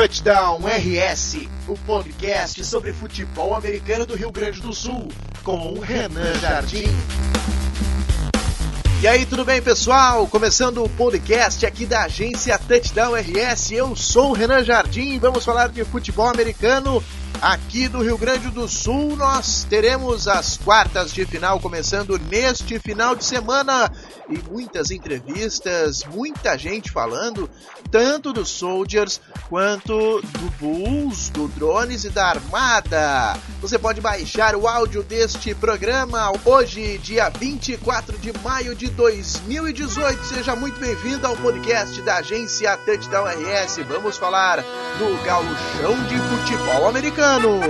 Touchdown RS, o podcast sobre futebol americano do Rio Grande do Sul, com o Renan Jardim. E aí, tudo bem, pessoal? Começando o podcast aqui da agência Touchdown RS, eu sou o Renan Jardim e vamos falar de futebol americano Aqui do Rio Grande do Sul, nós teremos as quartas de final começando neste final de semana e muitas entrevistas, muita gente falando, tanto dos Soldiers quanto do Bulls, do Drones e da Armada. Você pode baixar o áudio deste programa hoje, dia 24 de maio de 2018. Seja muito bem-vindo ao podcast da agência Touchdown RS. Vamos falar do gauchão de futebol americano ano.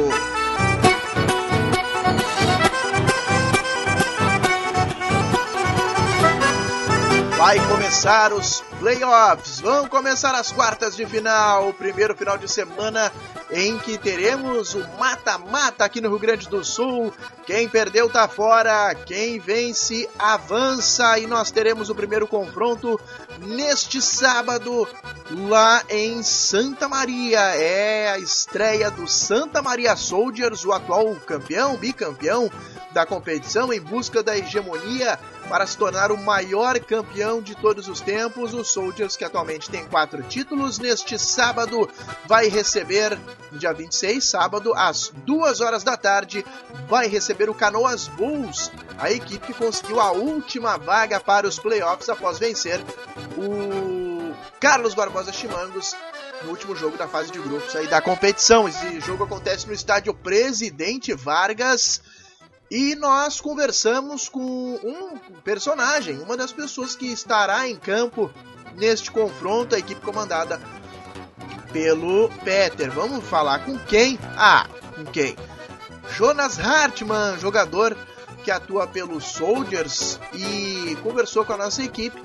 Vai começar os playoffs, vão começar as quartas de final, o primeiro final de semana em que teremos o mata-mata aqui no Rio Grande do Sul. Quem perdeu tá fora, quem vence avança e nós teremos o primeiro confronto neste sábado lá em Santa Maria. É a estreia do Santa Maria Soldiers, o atual campeão, bicampeão da competição em busca da hegemonia para se tornar o maior campeão de todos os tempos. O Soldiers, que atualmente tem quatro títulos, neste sábado vai receber, dia 26, sábado, às duas horas da tarde, vai receber o Canoas Bulls, a equipe que conseguiu a última vaga para os playoffs após vencer o Carlos Barbosa Chimangos no último jogo da fase de grupos aí da competição. Esse jogo acontece no estádio Presidente Vargas. E nós conversamos com um personagem, uma das pessoas que estará em campo neste confronto, a equipe comandada pelo Peter. Vamos falar com quem? Ah, com quem? Jonas Hartmann, jogador que atua pelos Soldiers e conversou com a nossa equipe.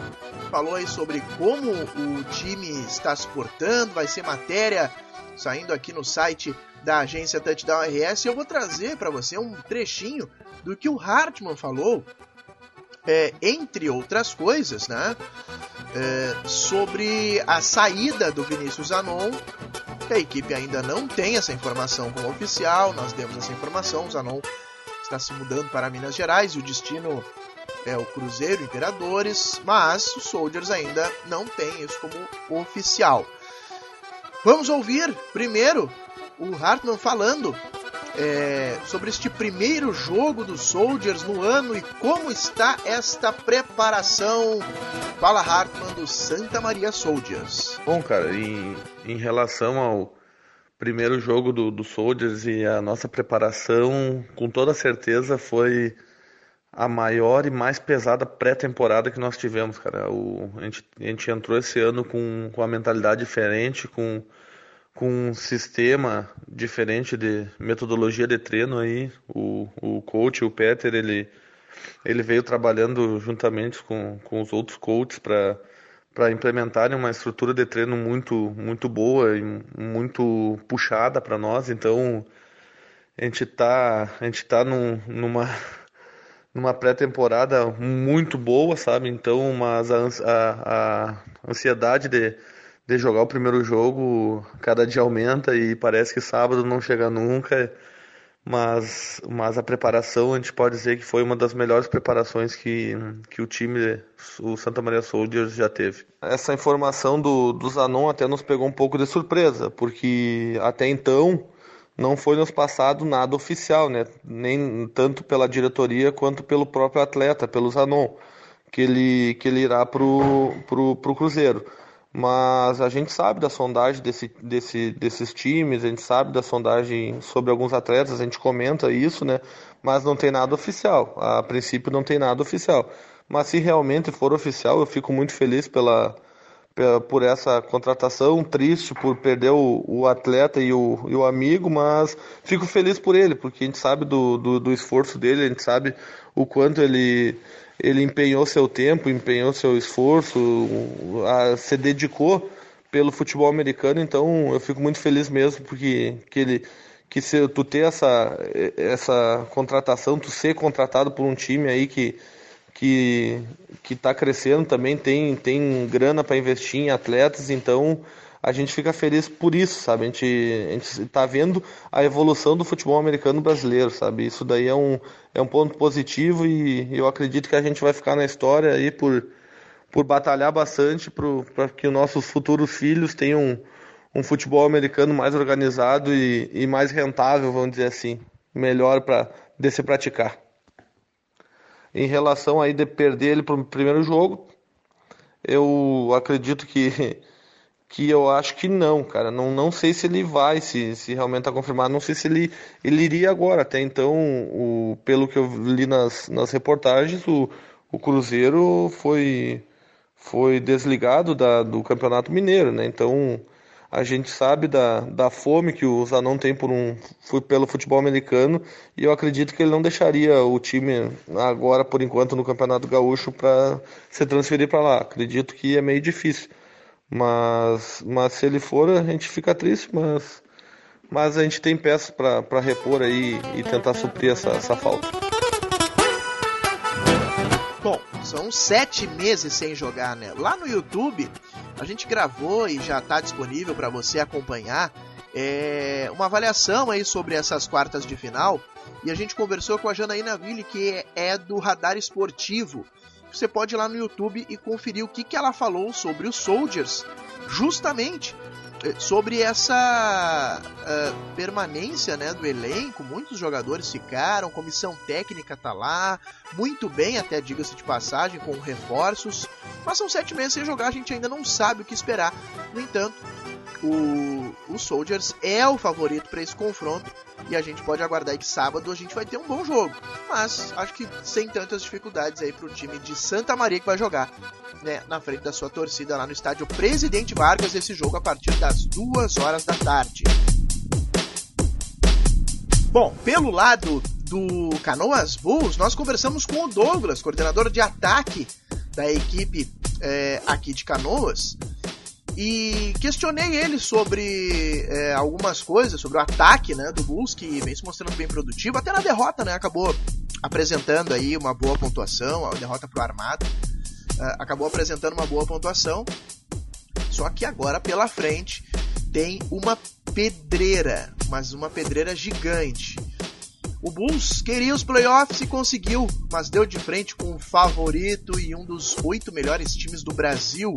Falou aí sobre como o time está se portando, vai ser matéria saindo aqui no site da agência Touchdown RS. Eu vou trazer para você um trechinho do que o Hartman falou, é, entre outras coisas, né? É, sobre a saída do Vinícius Zanon. A equipe ainda não tem essa informação como oficial, nós demos essa informação. O Zanon está se mudando para Minas Gerais e o destino é o Cruzeiro Imperadores, mas os Soldiers ainda não tem isso como oficial. Vamos ouvir primeiro o Hartman falando é, sobre este primeiro jogo dos Soldiers no ano e como está esta preparação. Fala Hartman do Santa Maria Soldiers. Bom, cara, em, em relação ao primeiro jogo do, do Soldiers e a nossa preparação, com toda certeza foi a maior e mais pesada pré-temporada que nós tivemos, cara. O, a, gente, a gente entrou esse ano com, com uma mentalidade diferente, com com um sistema diferente de metodologia de treino aí. O, o coach, o Peter, ele, ele veio trabalhando juntamente com, com os outros coaches para para implementarem uma estrutura de treino muito muito boa e muito puxada para nós. Então a gente tá a gente tá num, numa numa pré-temporada muito boa, sabe? Então, mas a, a, a ansiedade de de jogar o primeiro jogo, cada dia aumenta e parece que sábado não chega nunca. Mas, mas a preparação, a gente pode dizer que foi uma das melhores preparações que, que o time, o Santa Maria Soldiers, já teve. Essa informação do, do Zanon até nos pegou um pouco de surpresa, porque até então não foi nos passado nada oficial, né? nem tanto pela diretoria quanto pelo próprio atleta, pelo Zanon, que ele, que ele irá para o Cruzeiro mas a gente sabe da sondagem desse, desse, desses times, a gente sabe da sondagem sobre alguns atletas, a gente comenta isso, né? Mas não tem nada oficial. A princípio não tem nada oficial. Mas se realmente for oficial, eu fico muito feliz pela, pela por essa contratação, triste por perder o, o atleta e o, e o, amigo, mas fico feliz por ele, porque a gente sabe do, do, do esforço dele, a gente sabe o quanto ele ele empenhou seu tempo, empenhou seu esforço, a, se dedicou pelo futebol americano, então eu fico muito feliz mesmo porque que ele que se tu ter essa essa contratação, tu ser contratado por um time aí que que que está crescendo também tem tem grana para investir em atletas, então a gente fica feliz por isso, sabe? A gente, a gente tá vendo a evolução do futebol americano brasileiro, sabe? Isso daí é um, é um ponto positivo e eu acredito que a gente vai ficar na história aí por, por batalhar bastante para que os nossos futuros filhos tenham um, um futebol americano mais organizado e, e mais rentável, vamos dizer assim, melhor para de se praticar. Em relação aí de perder ele para o primeiro jogo, eu acredito que que eu acho que não, cara. Não, não sei se ele vai, se, se realmente está confirmado. Não sei se ele, ele iria agora. Até então, o, pelo que eu li nas, nas reportagens, o, o Cruzeiro foi, foi desligado da, do Campeonato Mineiro, né? Então, a gente sabe da, da fome que o Zanon tem por um, pelo futebol americano e eu acredito que ele não deixaria o time agora, por enquanto, no Campeonato Gaúcho para se transferir para lá. Acredito que é meio difícil. Mas, mas se ele for, a gente fica triste, mas, mas a gente tem peças para repor aí e tentar suprir essa, essa falta. Bom, são sete meses sem jogar, né? Lá no YouTube, a gente gravou e já está disponível para você acompanhar é, uma avaliação aí sobre essas quartas de final. E a gente conversou com a Janaína Ville, que é do Radar Esportivo você pode ir lá no YouTube e conferir o que, que ela falou sobre os Soldiers, justamente eh, sobre essa uh, permanência né, do elenco. Muitos jogadores ficaram, comissão técnica tá lá, muito bem, até diga-se de passagem, com reforços. Mas são sete meses sem jogar, a gente ainda não sabe o que esperar. No entanto, o, o Soldiers é o favorito para esse confronto e a gente pode aguardar que sábado a gente vai ter um bom jogo. Mas acho que sem tantas dificuldades aí para o time de Santa Maria que vai jogar né, na frente da sua torcida lá no estádio Presidente Vargas. Esse jogo a partir das duas horas da tarde. Bom, pelo lado do Canoas Bulls, nós conversamos com o Douglas, coordenador de ataque da equipe é, aqui de Canoas e questionei ele sobre é, algumas coisas, sobre o ataque né, do Bulls, que vem se mostrando bem produtivo, até na derrota, né? Acabou apresentando aí uma boa pontuação, a derrota pro Armado, uh, acabou apresentando uma boa pontuação, só que agora pela frente tem uma pedreira, mas uma pedreira gigante. O Bulls queria os playoffs e conseguiu, mas deu de frente com o favorito e um dos oito melhores times do Brasil,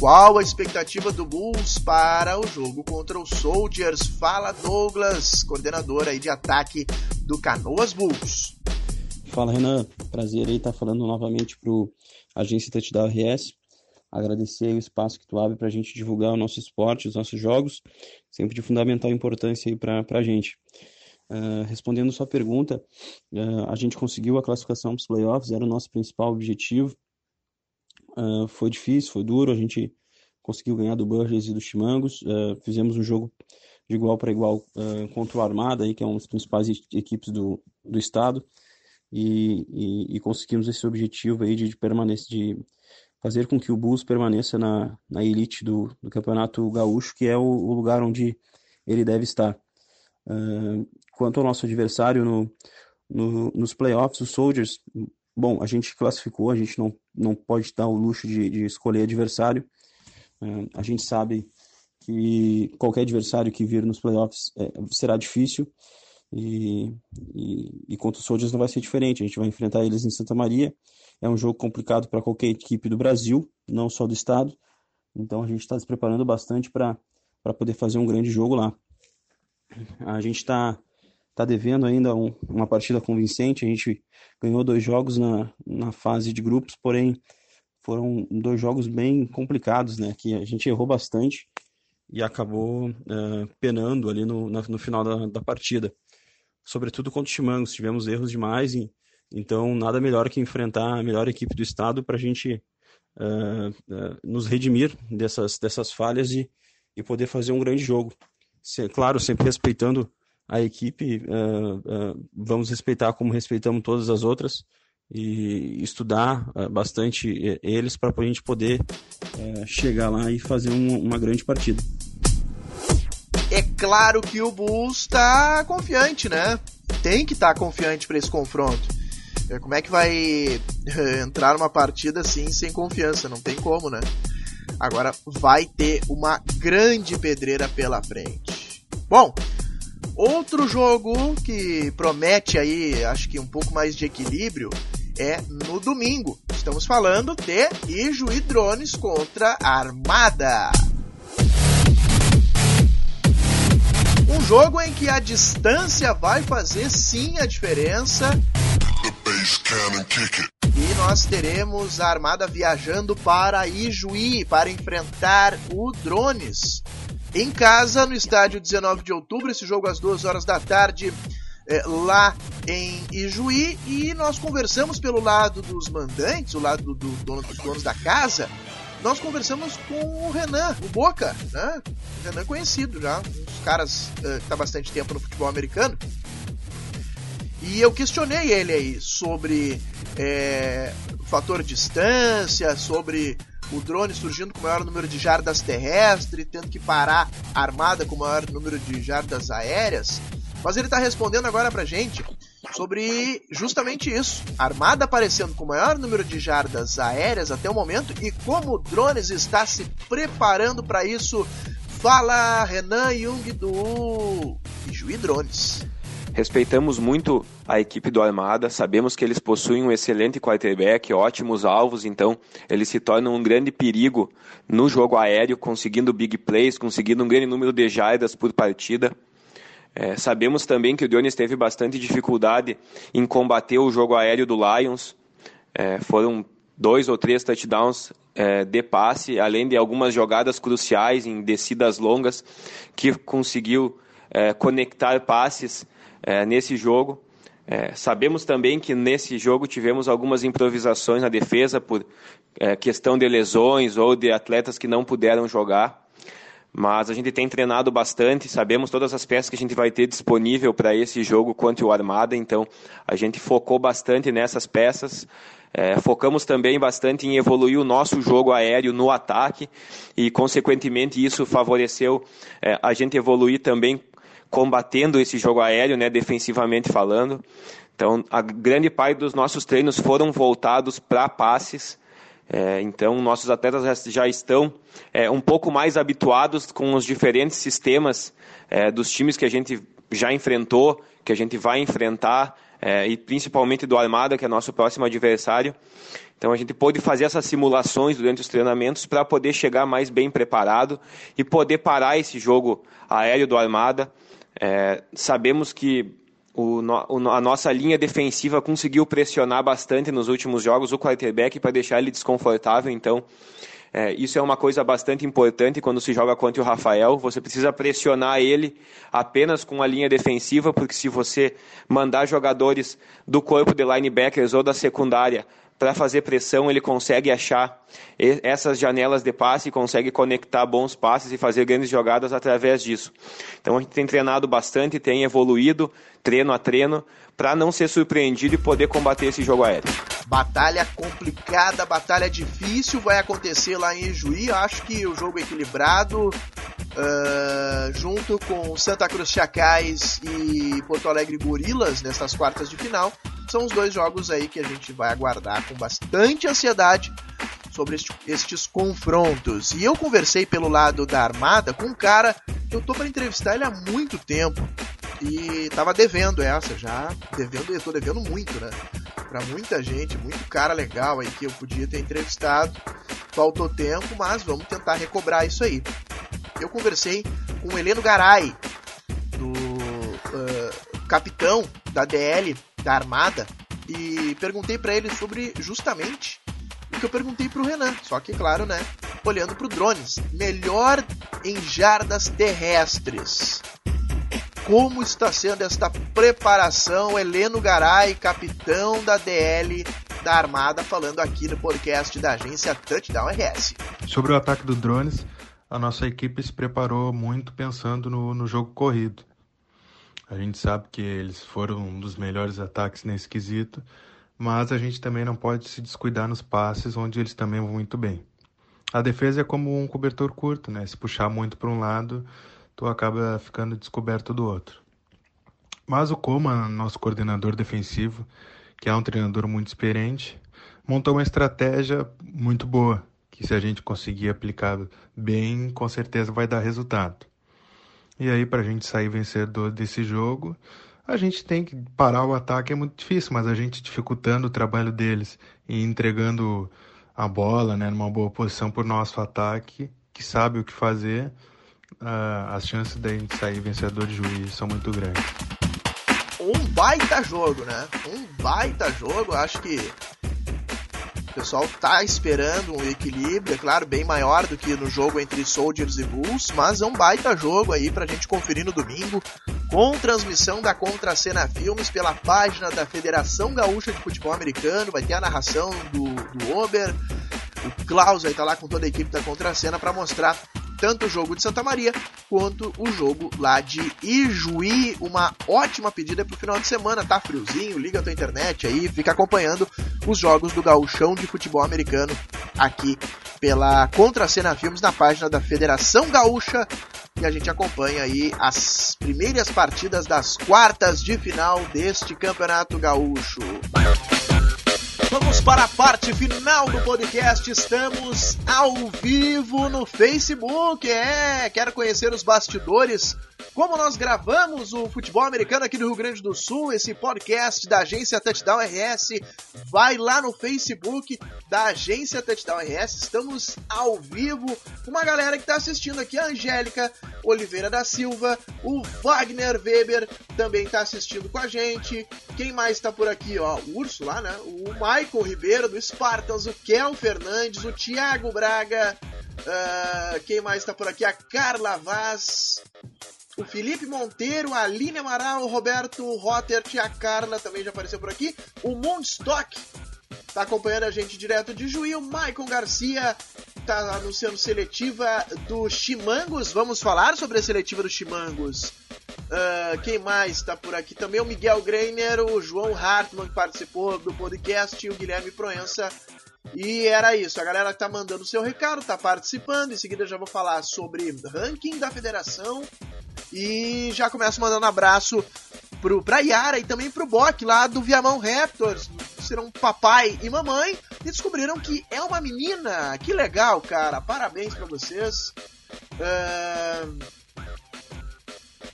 qual a expectativa do Bulls para o jogo contra os Soldiers? Fala Douglas, coordenador aí de ataque do Canoas Bulls. Fala Renan, prazer aí estar falando novamente para o Agência Touchdown RS. Agradecer o espaço que tu abre para a gente divulgar o nosso esporte, os nossos jogos, sempre de fundamental importância aí para a gente. Uh, respondendo sua pergunta, uh, a gente conseguiu a classificação para os playoffs, era o nosso principal objetivo. Uh, foi difícil, foi duro, a gente conseguiu ganhar do Burgess e do Chimangos, uh, fizemos um jogo de igual para igual uh, contra o Armada, aí, que é uma das principais equipes do, do estado, e, e, e conseguimos esse objetivo aí de, de permanecer, de fazer com que o Bulls permaneça na, na elite do, do Campeonato Gaúcho, que é o, o lugar onde ele deve estar. quanto ao nosso adversário no, no, nos playoffs, os Soldiers, Bom, a gente classificou, a gente não, não pode dar o luxo de, de escolher adversário. É, a gente sabe que qualquer adversário que vir nos playoffs é, será difícil e, e, e contra os Soldiers não vai ser diferente. A gente vai enfrentar eles em Santa Maria. É um jogo complicado para qualquer equipe do Brasil, não só do estado. Então a gente está se preparando bastante para poder fazer um grande jogo lá. A gente está tá devendo ainda um, uma partida convincente. A gente ganhou dois jogos na, na fase de grupos, porém foram dois jogos bem complicados, né? Que a gente errou bastante e acabou uh, penando ali no, no final da, da partida. Sobretudo contra o Chimangos, tivemos erros demais, e, então nada melhor que enfrentar a melhor equipe do estado para a gente uh, uh, nos redimir dessas, dessas falhas e, e poder fazer um grande jogo. Se, claro, sempre respeitando a equipe, uh, uh, vamos respeitar como respeitamos todas as outras e estudar uh, bastante eles para a gente poder chegar lá e fazer um, uma grande partida. É claro que o Bulls está confiante, né? Tem que estar tá confiante para esse confronto. É, como é que vai entrar numa partida assim sem confiança? Não tem como, né? agora vai ter uma grande pedreira pela frente. Bom, outro jogo que promete aí, acho que um pouco mais de equilíbrio, é no domingo. Estamos falando de Ijuí Drones contra Armada. Um jogo em que a distância vai fazer sim a diferença. E nós teremos a Armada viajando para Ijuí para enfrentar o Drones. Em casa, no estádio 19 de outubro, esse jogo às 2 horas da tarde, é, lá em Ijuí. E nós conversamos pelo lado dos mandantes, o lado do, do dono, dos donos da casa, nós conversamos com o Renan, o Boca, né? O Renan conhecido já, um dos caras uh, que está bastante tempo no futebol americano. E eu questionei ele aí sobre é, o fator distância, sobre o drone surgindo com o maior número de jardas terrestres, tendo que parar armada com o maior número de jardas aéreas. Mas ele está respondendo agora pra gente sobre justamente isso. A Armada aparecendo com o maior número de jardas aéreas até o momento e como o Drones está se preparando para isso. Fala Renan Jung do Juí Drones. Respeitamos muito a equipe do Armada, sabemos que eles possuem um excelente quarterback, ótimos alvos, então eles se tornam um grande perigo no jogo aéreo, conseguindo big plays, conseguindo um grande número de jardas por partida. É, sabemos também que o Dionis teve bastante dificuldade em combater o jogo aéreo do Lions. É, foram dois ou três touchdowns é, de passe, além de algumas jogadas cruciais em descidas longas, que conseguiu é, conectar passes é, nesse jogo. É, sabemos também que nesse jogo tivemos algumas improvisações na defesa por questão de lesões ou de atletas que não puderam jogar mas a gente tem treinado bastante, sabemos todas as peças que a gente vai ter disponível para esse jogo contra o Armada, então a gente focou bastante nessas peças. É, focamos também bastante em evoluir o nosso jogo aéreo no ataque e, consequentemente, isso favoreceu é, a gente evoluir também combatendo esse jogo aéreo, né, defensivamente falando. Então, a grande parte dos nossos treinos foram voltados para passes é, então, nossos atletas já estão é, um pouco mais habituados com os diferentes sistemas é, dos times que a gente já enfrentou, que a gente vai enfrentar, é, e principalmente do Armada, que é nosso próximo adversário. Então, a gente pôde fazer essas simulações durante os treinamentos para poder chegar mais bem preparado e poder parar esse jogo aéreo do Armada. É, sabemos que o, a nossa linha defensiva conseguiu pressionar bastante nos últimos jogos o quarterback para deixar ele desconfortável, então é, isso é uma coisa bastante importante quando se joga contra o Rafael. Você precisa pressionar ele apenas com a linha defensiva, porque se você mandar jogadores do corpo de linebackers ou da secundária para fazer pressão, ele consegue achar essas janelas de passe, consegue conectar bons passes e fazer grandes jogadas através disso. Então a gente tem treinado bastante, tem evoluído treino a treino para não ser surpreendido e poder combater esse jogo aéreo. Batalha complicada, batalha difícil, vai acontecer lá em Juí. Acho que o jogo é equilibrado, uh, junto com Santa Cruz Chacais e Porto Alegre Gorilas nessas quartas de final são os dois jogos aí que a gente vai aguardar com bastante ansiedade sobre este, estes confrontos. E eu conversei pelo lado da Armada com um cara que eu tô para entrevistar ele há muito tempo e tava devendo essa já, devendo, eu tô devendo muito, né? Para muita gente, muito cara legal aí que eu podia ter entrevistado. Faltou tempo, mas vamos tentar recobrar isso aí. Eu conversei com o Heleno Garay, do uh, capitão da DL da Armada e perguntei para ele sobre justamente o que eu perguntei para o Renan, só que claro, né, olhando para o drones, melhor em jardas terrestres. Como está sendo esta preparação? Heleno Garay, capitão da DL da Armada, falando aqui no podcast da agência Touchdown RS. Sobre o ataque do drones, a nossa equipe se preparou muito pensando no, no jogo corrido. A gente sabe que eles foram um dos melhores ataques nesse quesito, mas a gente também não pode se descuidar nos passes, onde eles também vão muito bem. A defesa é como um cobertor curto, né? Se puxar muito para um lado, tu acaba ficando descoberto do outro. Mas o Coma, nosso coordenador defensivo, que é um treinador muito experiente, montou uma estratégia muito boa, que se a gente conseguir aplicar bem, com certeza vai dar resultado. E aí, para a gente sair vencedor desse jogo, a gente tem que parar o ataque, é muito difícil, mas a gente dificultando o trabalho deles e entregando a bola né, numa boa posição para o nosso ataque, que sabe o que fazer, uh, as chances da gente sair vencedor de juiz são muito grandes. Um baita jogo, né? Um baita jogo, acho que pessoal tá esperando um equilíbrio, é claro, bem maior do que no jogo entre Soldiers e Bulls, mas é um baita jogo aí pra gente conferir no domingo, com transmissão da Contracena Filmes pela página da Federação Gaúcha de Futebol Americano, vai ter a narração do, do Ober, o Klaus vai estar tá lá com toda a equipe da Contracena para mostrar tanto o jogo de Santa Maria quanto o jogo lá de Ijuí. Uma ótima pedida pro final de semana, tá friozinho, liga a tua internet aí, fica acompanhando os jogos do gauchão de futebol americano aqui pela Contracena Filmes na página da Federação Gaúcha e a gente acompanha aí as primeiras partidas das quartas de final deste Campeonato Gaúcho. Vamos para a parte final do podcast. Estamos ao vivo no Facebook. É, quero conhecer os bastidores como nós gravamos o futebol americano aqui do Rio Grande do Sul, esse podcast da agência Touchdown RS, vai lá no Facebook da agência Touchdown RS. Estamos ao vivo com uma galera que está assistindo aqui, a Angélica Oliveira da Silva, o Wagner Weber também está assistindo com a gente. Quem mais está por aqui? Ó, o Urso lá, né? O Michael Ribeiro do Spartans, o Kel Fernandes, o Thiago Braga. Uh, quem mais está por aqui? A Carla Vaz o Felipe Monteiro, a Aline Amaral, o Roberto Rotter, a Carla também já apareceu por aqui, o Mondstock tá acompanhando a gente direto de Juí, o Maicon Garcia tá anunciando seletiva do Chimangos, vamos falar sobre a seletiva do Chimangos. Uh, quem mais tá por aqui também? O Miguel Greiner, o João Hartmann que participou do podcast o Guilherme Proença e era isso, a galera tá mandando seu recado, tá participando. Em seguida já vou falar sobre ranking da federação. E já começo mandando abraço pro, pra Yara e também pro Bock lá do Viamão Raptors. Serão papai e mamãe e descobriram que é uma menina. Que legal, cara. Parabéns para vocês. Uh...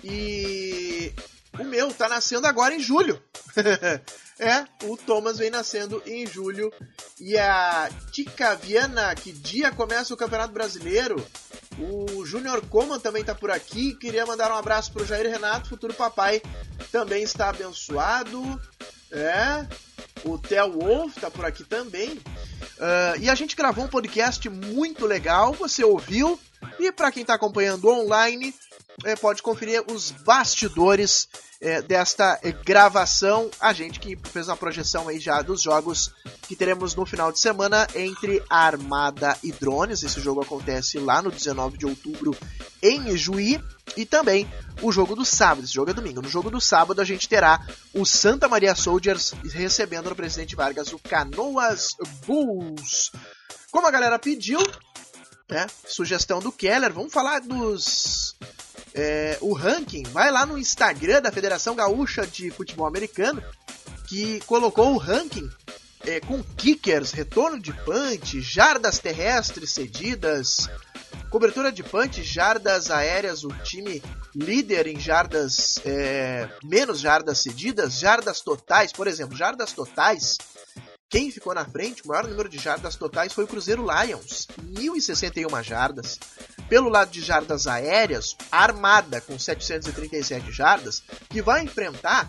E o meu tá nascendo agora em julho. É, o Thomas vem nascendo em julho. E a Tica Viana, que dia começa o Campeonato Brasileiro? O Júnior Coman também está por aqui. Queria mandar um abraço pro Jair Renato, futuro papai, também está abençoado. É. O Theo Wolf está por aqui também. Uh, e a gente gravou um podcast muito legal, você ouviu? E para quem está acompanhando online, é, pode conferir os bastidores é, desta é, gravação. A gente que fez uma projeção aí já dos jogos que teremos no final de semana entre Armada e Drones. Esse jogo acontece lá no 19 de outubro em Juí. E também o jogo do sábado. Esse jogo é domingo. No jogo do sábado a gente terá o Santa Maria Soldiers recebendo no Presidente Vargas o Canoas Bulls. Como a galera pediu, né? Sugestão do Keller, vamos falar dos é, o ranking, vai lá no Instagram da Federação Gaúcha de Futebol Americano, que colocou o ranking é, com kickers, retorno de punch, jardas terrestres cedidas, cobertura de punch, jardas aéreas, o time líder em jardas, é, menos jardas cedidas, jardas totais, por exemplo, jardas totais. Quem ficou na frente, o maior número de jardas totais foi o Cruzeiro Lions, 1.061 jardas. Pelo lado de jardas aéreas, Armada com 737 jardas, que vai enfrentar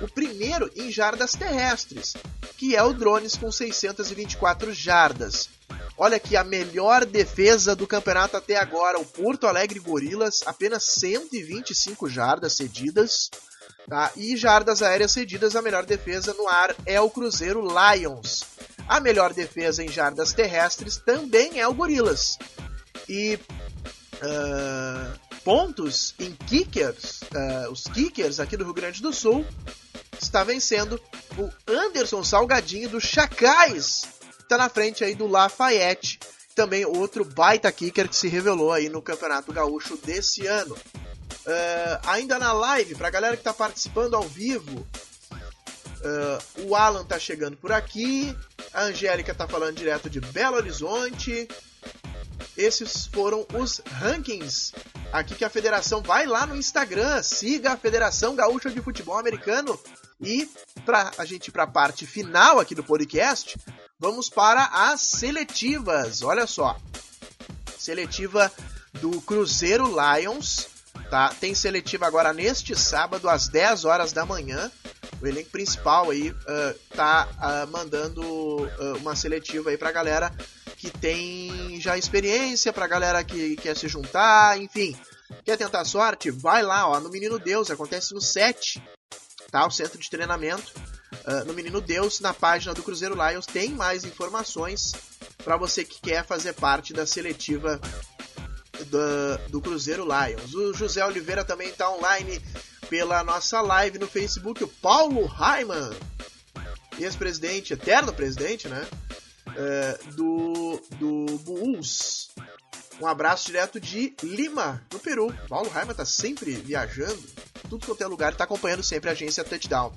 o primeiro em jardas terrestres, que é o Drones com 624 jardas. Olha aqui a melhor defesa do campeonato até agora, o Porto Alegre Gorilas, apenas 125 jardas cedidas. Tá? E jardas aéreas cedidas, a melhor defesa no ar é o Cruzeiro Lions. A melhor defesa em jardas terrestres também é o Gorilas. E uh, pontos em kickers, uh, os kickers aqui do Rio Grande do Sul, está vencendo o Anderson Salgadinho do Chacais. Está na frente aí do Lafayette, também outro baita kicker que se revelou aí no Campeonato Gaúcho desse ano. Uh, ainda na live, para a galera que está participando ao vivo, uh, o Alan tá chegando por aqui. A Angélica tá falando direto de Belo Horizonte. Esses foram os rankings aqui que a federação vai lá no Instagram, siga a Federação Gaúcha de Futebol Americano e para a gente ir para a parte final aqui do podcast, vamos para as seletivas. Olha só. Seletiva do Cruzeiro Lions, tá? Tem seletiva agora neste sábado às 10 horas da manhã. O elenco principal aí uh, tá uh, mandando uh, uma seletiva aí pra galera que tem já experiência, pra galera que quer se juntar, enfim. Quer tentar sorte? Vai lá, ó, no Menino Deus, acontece no 7, tá? O centro de treinamento. Uh, no Menino Deus, na página do Cruzeiro Lions, tem mais informações para você que quer fazer parte da seletiva do, do Cruzeiro Lions. O José Oliveira também está online pela nossa live no Facebook. O Paulo Raiman, ex-presidente, eterno presidente, né? Uh, do, do Bulls. Um abraço direto de Lima, no Peru. Paulo Raiman tá sempre viajando, tudo quanto é lugar, tá acompanhando sempre a agência Touchdown.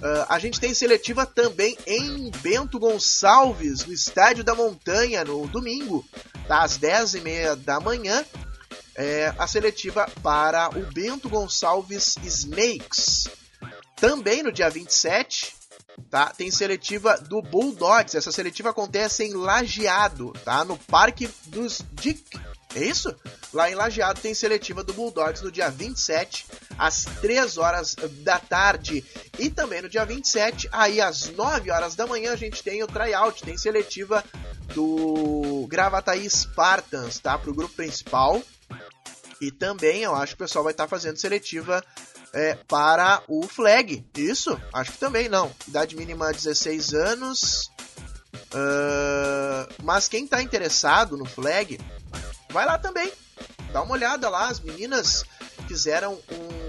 Uh, a gente tem seletiva também em Bento Gonçalves, no Estádio da Montanha, no domingo, às 10h30 da manhã. É, a seletiva para o Bento Gonçalves Snakes. Também no dia 27, tá? Tem seletiva do Bulldogs. Essa seletiva acontece em Lajeado, tá? No Parque dos Dick. É isso? Lá em Lajeado tem seletiva do Bulldogs no dia 27, às 3 horas da tarde. E também no dia 27, aí às 9 horas da manhã, a gente tem o tryout, tem seletiva do Gravataí Spartans, tá? Pro grupo principal. E também eu acho que o pessoal vai estar tá fazendo seletiva é, para o flag. Isso? Acho que também não. Idade mínima 16 anos. Uh, mas quem está interessado no flag, vai lá também. Dá uma olhada lá. As meninas fizeram um,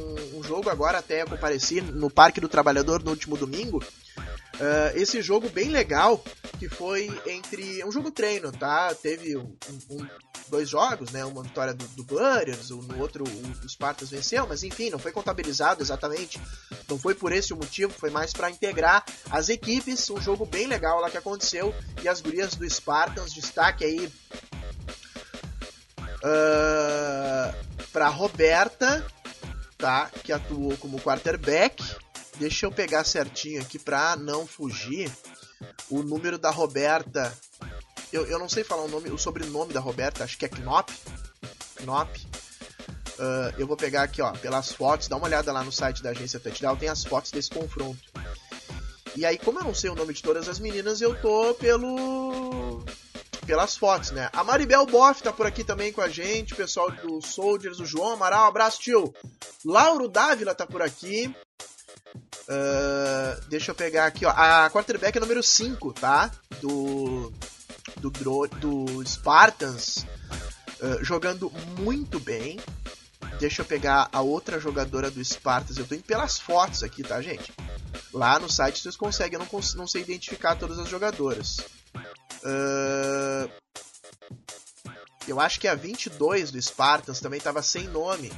jogo agora até comparecer no Parque do Trabalhador no último domingo. Uh, esse jogo bem legal que foi entre um jogo treino, tá? Teve um, um, dois jogos, né? Uma vitória do, do Butters, no outro o, o Spartans venceu, mas enfim, não foi contabilizado exatamente. Não foi por esse o motivo, foi mais para integrar as equipes. Um jogo bem legal lá que aconteceu e as gurias do Spartans destaque aí uh, ah, para Roberta, tá? Que atuou como quarterback. Deixa eu pegar certinho aqui para não fugir o número da Roberta. Eu, eu não sei falar o nome, o sobrenome da Roberta, acho que é Knop. Knop. Uh, eu vou pegar aqui, ó, pelas fotos, dá uma olhada lá no site da agência Touchdown, tem as fotos desse confronto. E aí, como eu não sei o nome de todas as meninas, eu tô pelo. Pelas fotos, né? A Maribel Boff tá por aqui também com a gente, pessoal do Soldiers, o João Amaral, abraço, tio. Lauro Dávila tá por aqui. Uh, deixa eu pegar aqui, ó. A quarterback é número 5, tá? Do. Do, do Spartans. Uh, jogando muito bem. Deixa eu pegar a outra jogadora do Spartans. Eu tô indo pelas fotos aqui, tá, gente? Lá no site vocês conseguem, eu não, não sei identificar todas as jogadoras. Uh, eu acho que a 22 do Spartans também tava sem nome.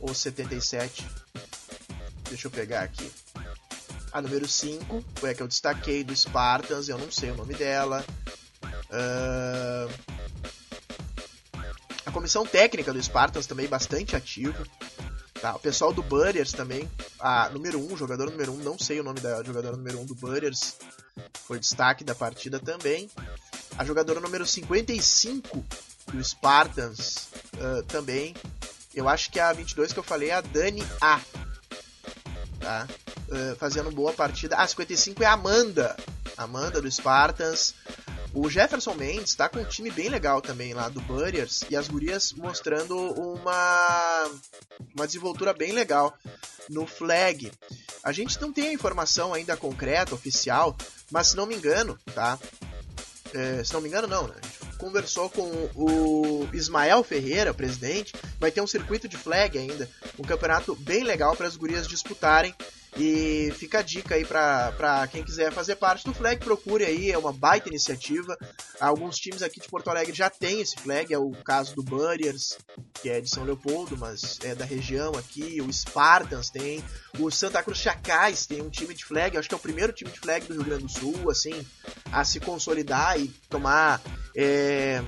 Ou 77. Deixa eu pegar aqui. A número 5 foi a que eu destaquei do Spartans, eu não sei o nome dela. Uh... A comissão técnica do Spartans também bastante ativa. Tá, o pessoal do Butters também. A número 1, um, jogador número 1, um, não sei o nome da jogadora número 1 um do Butters. Foi destaque da partida também. A jogadora número 55 do Spartans uh, também. Eu acho que a 22 que eu falei é a Dani A tá? Uh, fazendo boa partida. Ah, 55 é a Amanda. Amanda do Spartans. O Jefferson Mendes tá com um time bem legal também lá do Burriers e as gurias mostrando uma uma desenvoltura bem legal no flag. A gente não tem a informação ainda concreta, oficial, mas se não me engano, tá? É, se não me engano, não, né? A gente conversou com o Ismael Ferreira, presidente. Vai ter um circuito de flag ainda, um campeonato bem legal para as gurias disputarem. E fica a dica aí para quem quiser fazer parte do flag, procure aí, é uma baita iniciativa. Alguns times aqui de Porto Alegre já têm esse flag, é o caso do Burriers, que é de São Leopoldo, mas é da região aqui, o Spartans tem, o Santa Cruz Chacais tem um time de flag, acho que é o primeiro time de flag do Rio Grande do Sul, assim, a se consolidar e tomar é,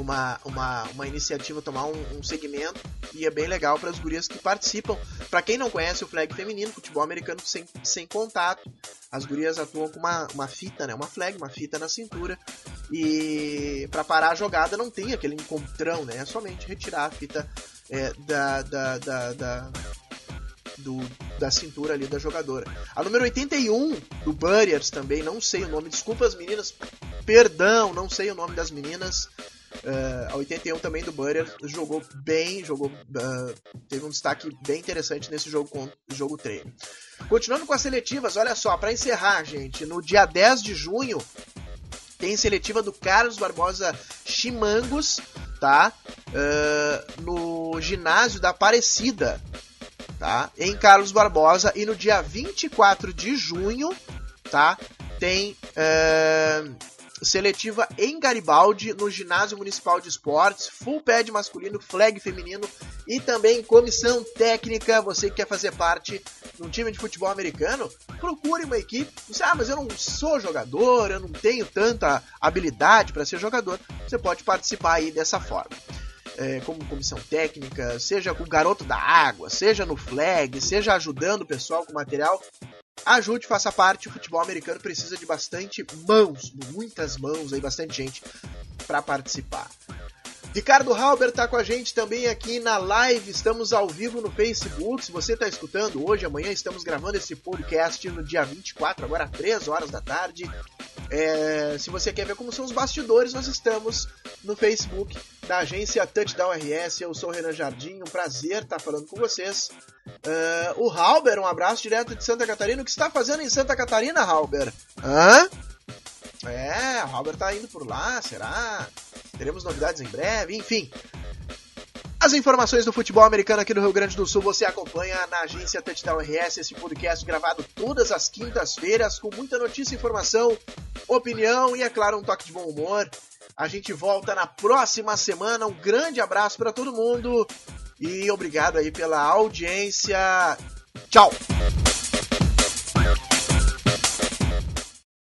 uma, uma, uma iniciativa, tomar um, um segmento e é bem legal para as gurias que participam. Para quem não conhece o flag feminino, futebol americano sem, sem contato, as gurias atuam com uma, uma fita, né? Uma flag, uma fita na cintura. E para parar a jogada não tem aquele encontrão, né? É somente retirar a fita é, da, da, da, da do, da cintura ali da jogadora. A número 81 do Burriers também, não sei o nome, desculpa as meninas, perdão, não sei o nome das meninas, a 81 também do Butter jogou bem, jogou uh, teve um destaque bem interessante nesse jogo com jogo treino. Continuando com as seletivas, olha só, para encerrar, gente, no dia 10 de junho tem seletiva do Carlos Barbosa Chimangos, tá? Uh, no ginásio da Aparecida, tá? Em Carlos Barbosa e no dia 24 de junho, tá? Tem seletiva em Garibaldi, no Ginásio Municipal de Esportes, full pad masculino, flag feminino e também comissão técnica. Você que quer fazer parte de um time de futebol americano, procure uma equipe. Você, ah, mas eu não sou jogador, eu não tenho tanta habilidade para ser jogador. Você pode participar aí dessa forma. É, como comissão técnica, seja com o garoto da água, seja no flag, seja ajudando o pessoal com material, ajude, faça parte. O futebol americano precisa de bastante mãos, muitas mãos aí, bastante gente para participar. Ricardo Halber está com a gente também aqui na live. Estamos ao vivo no Facebook. Se você está escutando hoje, amanhã, estamos gravando esse podcast no dia 24, agora 3 horas da tarde. É, se você quer ver como são os bastidores, nós estamos no Facebook da agência Touchdown RS. Eu sou o Renan Jardim, um prazer estar falando com vocês. Uh, o Halber, um abraço direto de Santa Catarina. O que está fazendo em Santa Catarina, Halber? Hã? É, o Halber está indo por lá, será? Teremos novidades em breve, enfim. As informações do futebol americano aqui no Rio Grande do Sul você acompanha na agência Touchdown RS, esse podcast gravado todas as quintas-feiras com muita notícia, informação, opinião e, é claro, um toque de bom humor. A gente volta na próxima semana. Um grande abraço para todo mundo e obrigado aí pela audiência. Tchau!